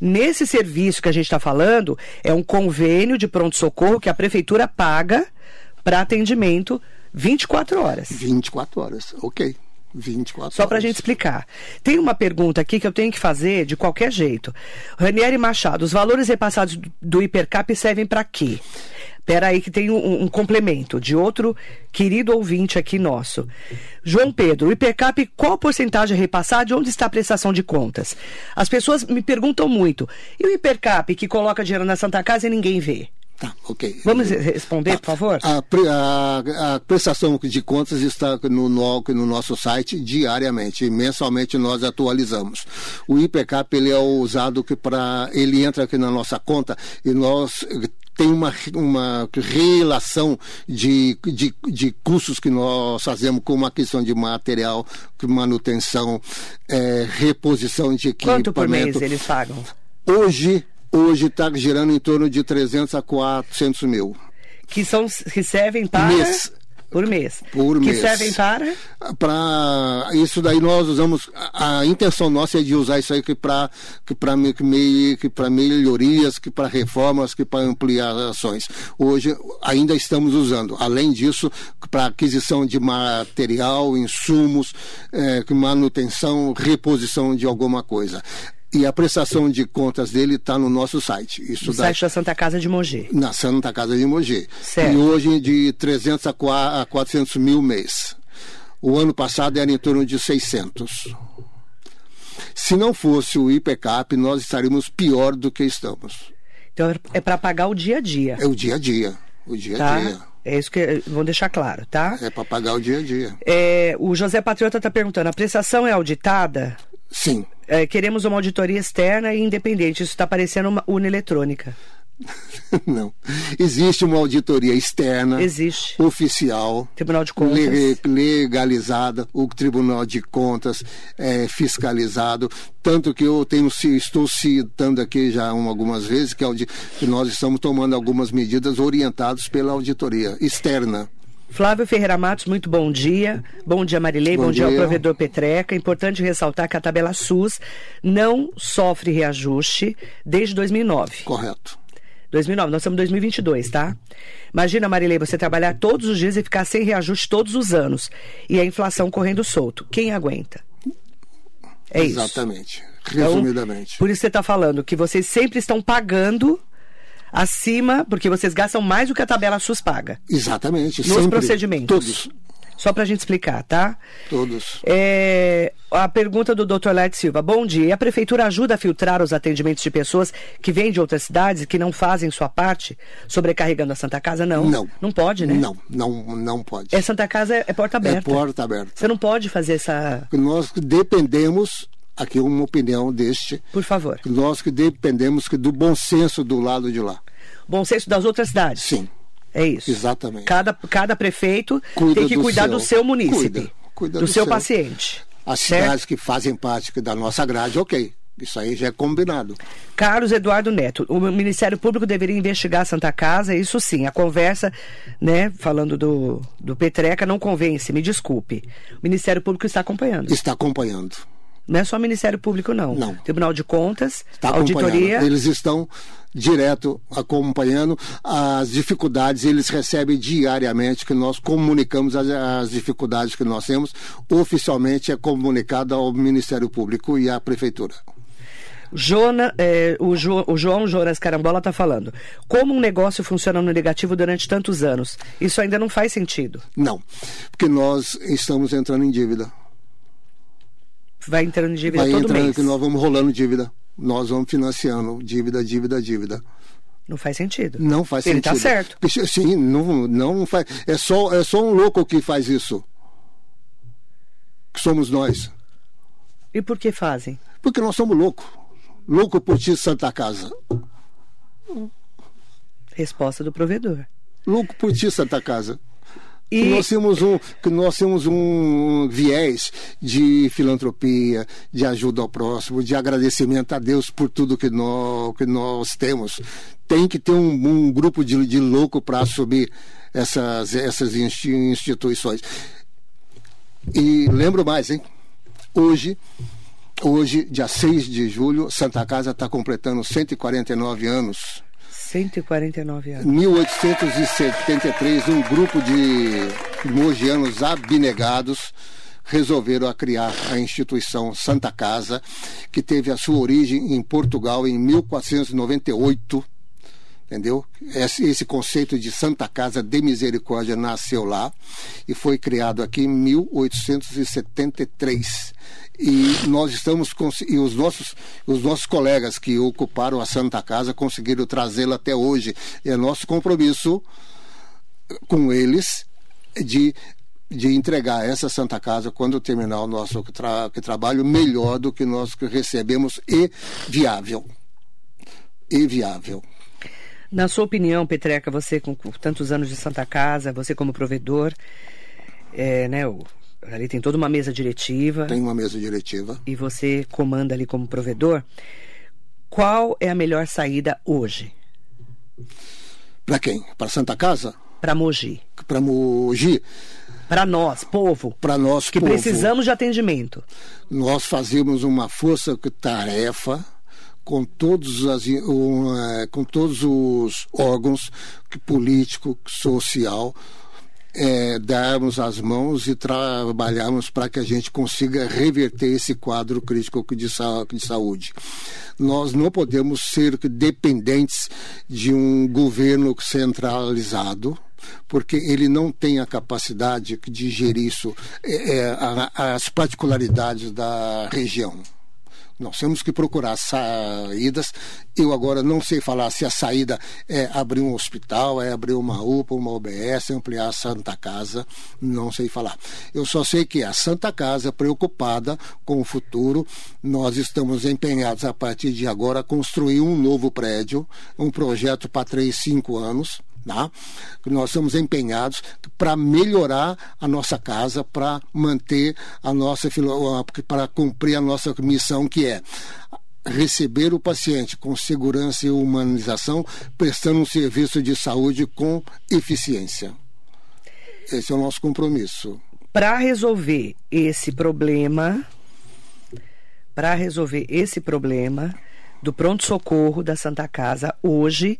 Nesse serviço que a gente está falando, é um convênio de pronto-socorro que a prefeitura paga para atendimento 24 horas.
24 horas, ok. 24
Só para a gente explicar. Tem uma pergunta aqui que eu tenho que fazer de qualquer jeito. Ranieri Machado, os valores repassados do Hipercap servem para quê? Pera aí que tem um, um, complemento de outro querido ouvinte aqui nosso. João Pedro, o IPCAP, qual porcentagem é repassada e onde está a prestação de contas? As pessoas me perguntam muito. E o IPCAP que coloca dinheiro na Santa Casa e ninguém vê?
Tá, ok.
Vamos responder, por favor?
A, a, a, prestação de contas está no, no, no, nosso site diariamente. Mensalmente nós atualizamos. O IPCAP ele é usado que para ele entra aqui na nossa conta e nós tem uma, uma relação de, de, de custos que nós fazemos com uma questão de material, manutenção, é, reposição de equipamento.
Quanto por mês eles pagam?
Hoje, hoje está girando em torno de 300 a 400 mil.
Que, são, que servem para...
Mês.
Por mês.
Por
que
mês.
servem para?
Para isso daí nós usamos a, a, intenção nossa é de usar isso aí que para que para que, que para melhorias, que para reformas, que para ampliações. Hoje ainda estamos usando. Além disso, para aquisição de material, insumos, é, manutenção, reposição de alguma coisa. E a prestação de contas dele está no nosso site. Isso
no
dá...
site da Santa Casa de Mogi.
Na Santa Casa de Mogi.
Certo.
E hoje de 300 a 400 mil mês. O ano passado era em torno de 600. Se não fosse o IPCAP, nós estaríamos pior do que estamos.
Então é para pagar o dia a dia.
É o dia a dia. O dia a
tá?
dia.
É isso que vamos deixar claro, tá?
É para pagar o dia a dia.
É, o José Patriota está perguntando: a prestação é auditada?
Sim.
É, queremos uma auditoria externa e independente. Isso está parecendo uma urna eletrônica. *laughs*
Não. Existe uma auditoria externa.
Existe.
Oficial.
Tribunal de Contas.
legalizada. O Tribunal de Contas é fiscalizado. Tanto que eu tenho, estou citando aqui já algumas vezes que, que nós estamos tomando algumas medidas orientadas pela auditoria externa.
Flávio Ferreira Matos, muito bom dia. Bom dia, Marilei. Bom,
Bom
dia ao
dia.
provedor Petreca. Importante ressaltar que a tabela SUS não sofre reajuste desde 2009.
Correto.
2009, nós estamos em 2022, tá? Imagina, Marilei, você trabalhar todos os dias e ficar sem reajuste todos os anos. E a inflação correndo solto. Quem aguenta? É isso.
Exatamente.
Então,
Resumidamente.
Por isso você está falando que vocês sempre estão pagando acima, porque vocês gastam mais do que a tabela SUS paga.
Exatamente.
Nos
sempre,
procedimentos.
Todos.
Só para a gente explicar, tá?
Todos.
É, a pergunta do Dr. Led Silva. Bom dia. E a prefeitura ajuda a filtrar os atendimentos de pessoas que vêm de outras cidades e que não fazem sua parte, sobrecarregando a Santa Casa? Não.
Não.
Não pode, né?
Não, não, não pode.
É Santa Casa é, é porta aberta.
É porta aberta.
Você não pode fazer essa.
Nós dependemos aqui uma opinião deste.
Por favor.
Nós que dependemos do bom senso do lado de lá.
Bom senso das outras cidades.
Sim.
É isso.
Exatamente.
Cada, cada prefeito
Cuida
tem que
do
cuidar
seu.
do seu munícipe,
Cuida, cuida
do,
do
seu
seu.
paciente.
As
certo?
cidades que fazem parte da nossa grade, ok. Isso aí já é combinado.
Carlos Eduardo Neto, o Ministério Público deveria investigar a Santa Casa, isso sim. A conversa, né, falando do, do Petreca, não convence, me desculpe. O Ministério Público está acompanhando.
Está acompanhando.
Não é só Ministério Público, não.
Não.
Tribunal de Contas,
Está
auditoria.
Eles estão direto acompanhando as dificuldades, eles recebem diariamente que nós comunicamos as, as dificuldades que nós temos. Oficialmente é comunicado ao Ministério Público e à Prefeitura.
Jona, é, o, jo, o João Jonas Carambola está falando. Como um negócio funciona no negativo durante tantos anos? Isso ainda não faz sentido.
Não, porque nós estamos entrando em dívida.
Vai entrando dívida
Vai
todo
entrando
mês.
que nós vamos rolando dívida. Nós vamos financiando dívida, dívida, dívida.
Não faz sentido.
Não faz
Ele
sentido.
está certo.
Porque, Sim, não, não faz. É só, é só um louco que faz isso. Que somos nós.
E por que fazem?
Porque nós somos loucos. Louco por ti, Santa Casa.
Resposta do provedor.
Louco por ti, Santa Casa.
E
nós temos um, nós temos um viés de filantropia, de ajuda ao próximo, de agradecimento a Deus por tudo que nós, que nós temos. Tem que ter um, um grupo de, de louco para assumir essas, essas insti- instituições. E lembro mais, hein? Hoje, hoje, dia 6 de julho, Santa Casa está completando 149 anos.
149 anos.
1873, um grupo de mogianos abnegados resolveram a criar a instituição Santa Casa, que teve a sua origem em Portugal em 1498. Entendeu? Esse, esse conceito de Santa Casa de Misericórdia nasceu lá e foi criado aqui em 1873. E nós estamos e os nossos os nossos colegas que ocuparam a Santa Casa conseguiram trazê-la até hoje. E é nosso compromisso com eles de de entregar essa Santa Casa quando terminar o nosso tra- trabalho melhor do que nós que recebemos e viável. E viável.
Na sua opinião, Petreca, você com, tantos anos de Santa Casa, você como provedor, é, né, o- ali tem toda uma mesa diretiva
Tem uma mesa diretiva.
e você comanda ali como provedor. Qual é a melhor saída hoje
Para quem? Para Santa Casa?
para Mogi?
Para Mogi?
Para nós, povo,
Para nós,
que
povo.
precisamos de atendimento.
nós fazemos uma força-tarefa com todos, as, eh, com todos os órgãos político, social, eh, darmos as mãos e trabalharmos para que a gente consiga reverter esse quadro crítico de, sa- de saúde. Nós não podemos ser dependentes de um governo centralizado, porque ele não tem a capacidade de gerir isso, é, é, as particularidades da região. Nós temos que procurar saídas. Eu agora não sei falar se a saída é abrir um hospital, é abrir uma UPA, uma OBS, ampliar a Santa Casa. Não sei falar. Eu só sei que a Santa Casa, preocupada com o futuro, nós estamos empenhados a partir de agora a construir um novo prédio, um projeto para três, cinco anos. Tá? Nós estamos empenhados para melhorar a nossa casa, para manter a nossa para cumprir a nossa missão que é receber o paciente com segurança e humanização, prestando um serviço de saúde com eficiência. Esse é o nosso compromisso.
Para resolver esse problema, para resolver esse problema do pronto-socorro da Santa Casa, hoje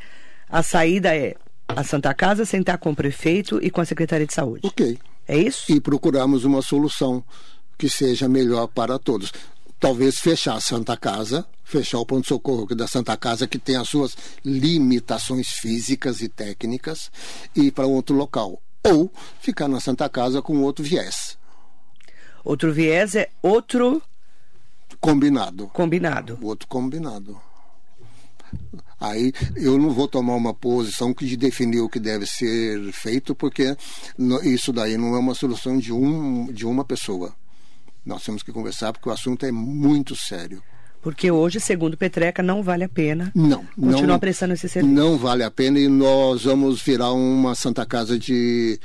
a saída é a Santa Casa sentar com o prefeito e com a Secretaria de Saúde.
Ok.
É isso?
E procurarmos uma solução que seja melhor para todos. Talvez fechar a Santa Casa, fechar o pronto-socorro da Santa Casa, que tem as suas limitações físicas e técnicas, e ir para outro local. ou ficar na Santa Casa com outro viés.
Outro viés é outro
combinado.
Combinado.
Outro combinado. Aí eu não vou tomar uma posição que de definir o que deve ser feito, porque isso daí não é uma solução de, um, de uma pessoa. Nós temos que conversar porque o assunto é muito sério.
Porque hoje, segundo Petreca, não vale a pena
não,
continuar
não,
prestando esse serviço.
Não vale a pena e nós vamos virar uma Santa Casa de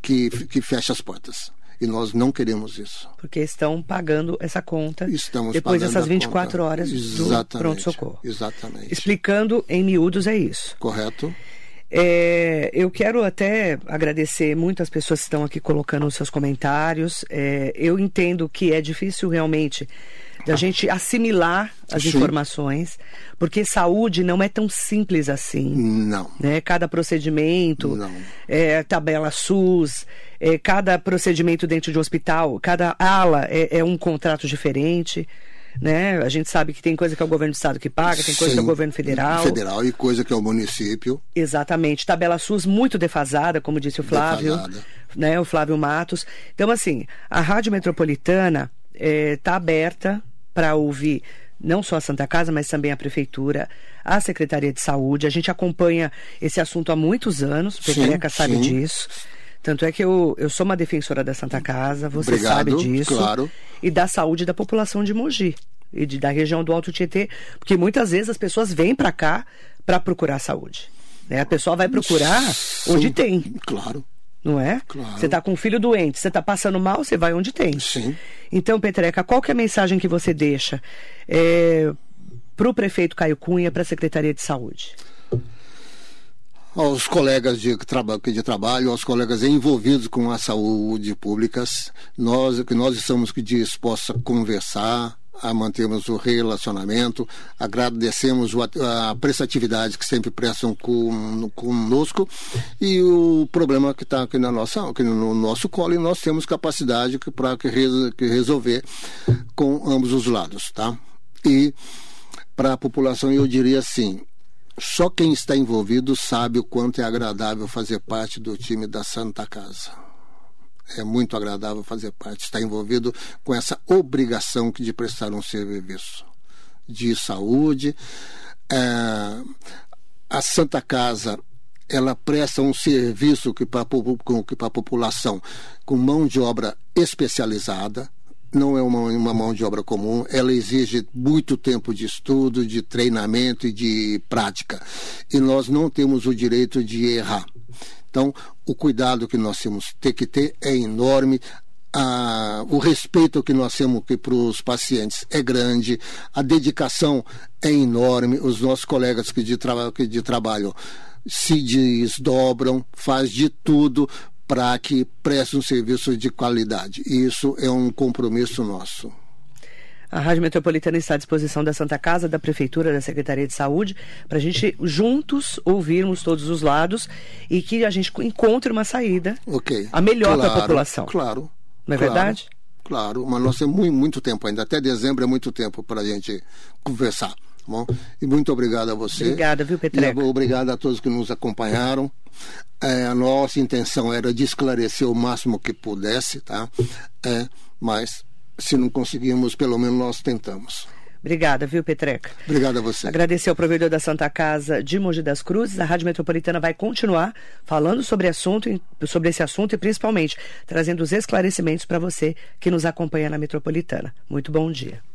que, que fecha as portas. E nós não queremos isso.
Porque estão pagando essa conta
Estamos
depois dessas
a
24
conta.
horas
Exatamente,
do pronto-socorro.
Exatamente.
Explicando em miúdos é isso.
Correto.
É, eu quero até agradecer muito as pessoas que estão aqui colocando os seus comentários. É, eu entendo que é difícil realmente da gente assimilar as
Sim.
informações, porque saúde não é tão simples assim.
Não.
Né? Cada procedimento,
Não.
é, tabela SUS, é, cada procedimento dentro de um hospital, cada ala é, é um contrato diferente. Né? A gente sabe que tem coisa que é o governo do estado que paga, tem coisa que é o
Sim.
governo federal.
Federal e coisa que é o município.
Exatamente. Tabela SUS muito defasada, como disse o Flávio,
Defasada.
né? O Flávio Matos. Então, assim, a Rádio Metropolitana está aberta para ouvir não só a Santa Casa, mas também a Prefeitura, a Secretaria de Saúde. A gente acompanha esse assunto há muitos anos, o
Sim,
Petreca sabe
sim.
disso. Tanto é que eu, eu sou uma defensora da Santa Casa, você
Obrigado,
sabe disso.
claro.
E da saúde da população de Mogi e de, da região do Alto Tietê, porque muitas vezes as pessoas vêm para cá para procurar saúde. Né? A pessoa vai procurar onde
Sim,
tem,
Claro.
Não é?
Claro.
Você está com um filho doente, você está passando mal, você vai onde tem.
Sim.
Então, Petreca, qual que é a mensagem que você deixa é, para o prefeito Caio Cunha, para a Secretaria de Saúde?
aos colegas de, de trabalho, aos colegas envolvidos com a saúde pública, nós que nós estamos dispostos a conversar, a mantermos o relacionamento, agradecemos a prestatividade que sempre prestam com, conosco e o problema que está aqui na nossa, aqui no nosso colo e nós temos capacidade para resolver com ambos os lados, tá? E para a população eu diria assim, só quem está envolvido sabe o quanto é agradável fazer parte do time da Santa Casa. É muito agradável fazer parte, estar envolvido com essa obrigação de prestar um serviço de saúde. É, a Santa Casa ela presta um serviço que para a população com mão de obra especializada não é uma, uma mão de obra comum, ela exige muito tempo de estudo, de treinamento e de prática. E nós não temos o direito de errar. Então, o cuidado que nós temos ter que ter é enorme. Ah, o respeito que nós temos para os pacientes é grande, a dedicação é enorme. Os nossos colegas que de, traba que de trabalho se desdobram, faz de tudo para que preste um serviço de qualidade. Isso é um compromisso nosso.
A Rádio Metropolitana está à disposição da Santa Casa, da Prefeitura, da Secretaria de Saúde, para a gente juntos ouvirmos todos os lados e que a gente encontre uma saída
Ok.
a melhor para a
Claro,
população.
Claro.
Não é
claro,
verdade?
Claro, mas nós temos muito, muito tempo ainda. Até dezembro é muito tempo para a gente conversar. tá Bom, e muito obrigado a você.
Obrigada, viu, Petreca?
E obrigado a todos que nos acompanharam. É, a nossa intenção era de esclarecer o máximo que pudesse, tá? É, mas se não conseguimos, pelo menos nós tentamos.
Obrigada, viu, Petreca?
Obrigado a você.
Agradecer ao provedor da Santa Casa de Mogi das Cruzes. A Rádio Metropolitana vai continuar falando sobre, assunto, sobre esse assunto e principalmente trazendo os esclarecimentos para você que nos acompanha na Metropolitana. Muito bom dia.